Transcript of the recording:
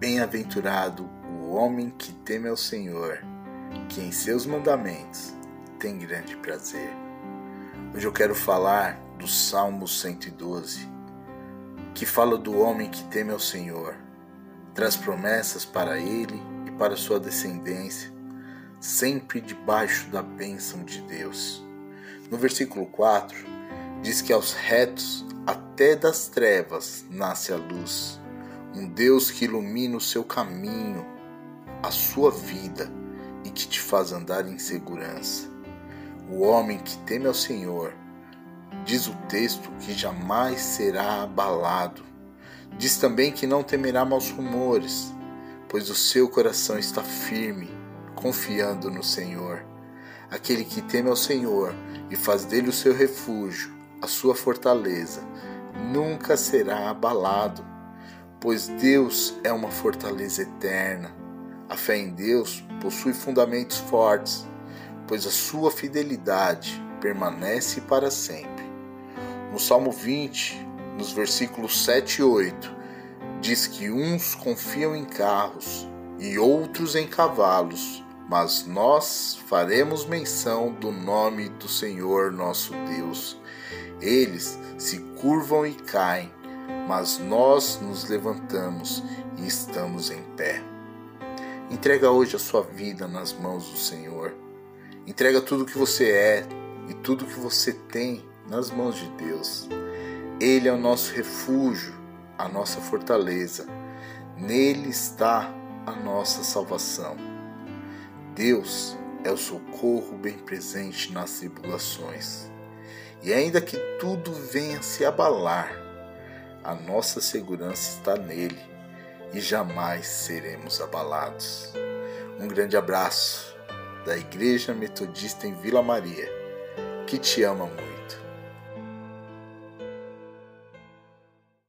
Bem-aventurado o homem que teme ao Senhor, que em seus mandamentos tem grande prazer. Hoje eu quero falar do Salmo 112, que fala do homem que teme ao Senhor, traz promessas para ele e para sua descendência, sempre debaixo da bênção de Deus. No versículo 4, diz que aos retos até das trevas nasce a luz Deus que ilumina o seu caminho, a sua vida e que te faz andar em segurança. O homem que teme ao Senhor, diz o texto que jamais será abalado. Diz também que não temerá maus rumores, pois o seu coração está firme, confiando no Senhor. Aquele que teme ao Senhor e faz dele o seu refúgio, a sua fortaleza, nunca será abalado pois Deus é uma fortaleza eterna. A fé em Deus possui fundamentos fortes, pois a sua fidelidade permanece para sempre. No Salmo 20, nos versículos 7 e 8, diz que uns confiam em carros e outros em cavalos, mas nós faremos menção do nome do Senhor nosso Deus. Eles se curvam e caem, mas nós nos levantamos e estamos em pé. Entrega hoje a sua vida nas mãos do Senhor. Entrega tudo que você é e tudo que você tem nas mãos de Deus. Ele é o nosso refúgio, a nossa fortaleza. Nele está a nossa salvação. Deus é o socorro bem presente nas tribulações. E ainda que tudo venha se abalar, a nossa segurança está nele e jamais seremos abalados. Um grande abraço da Igreja Metodista em Vila Maria, que te ama muito.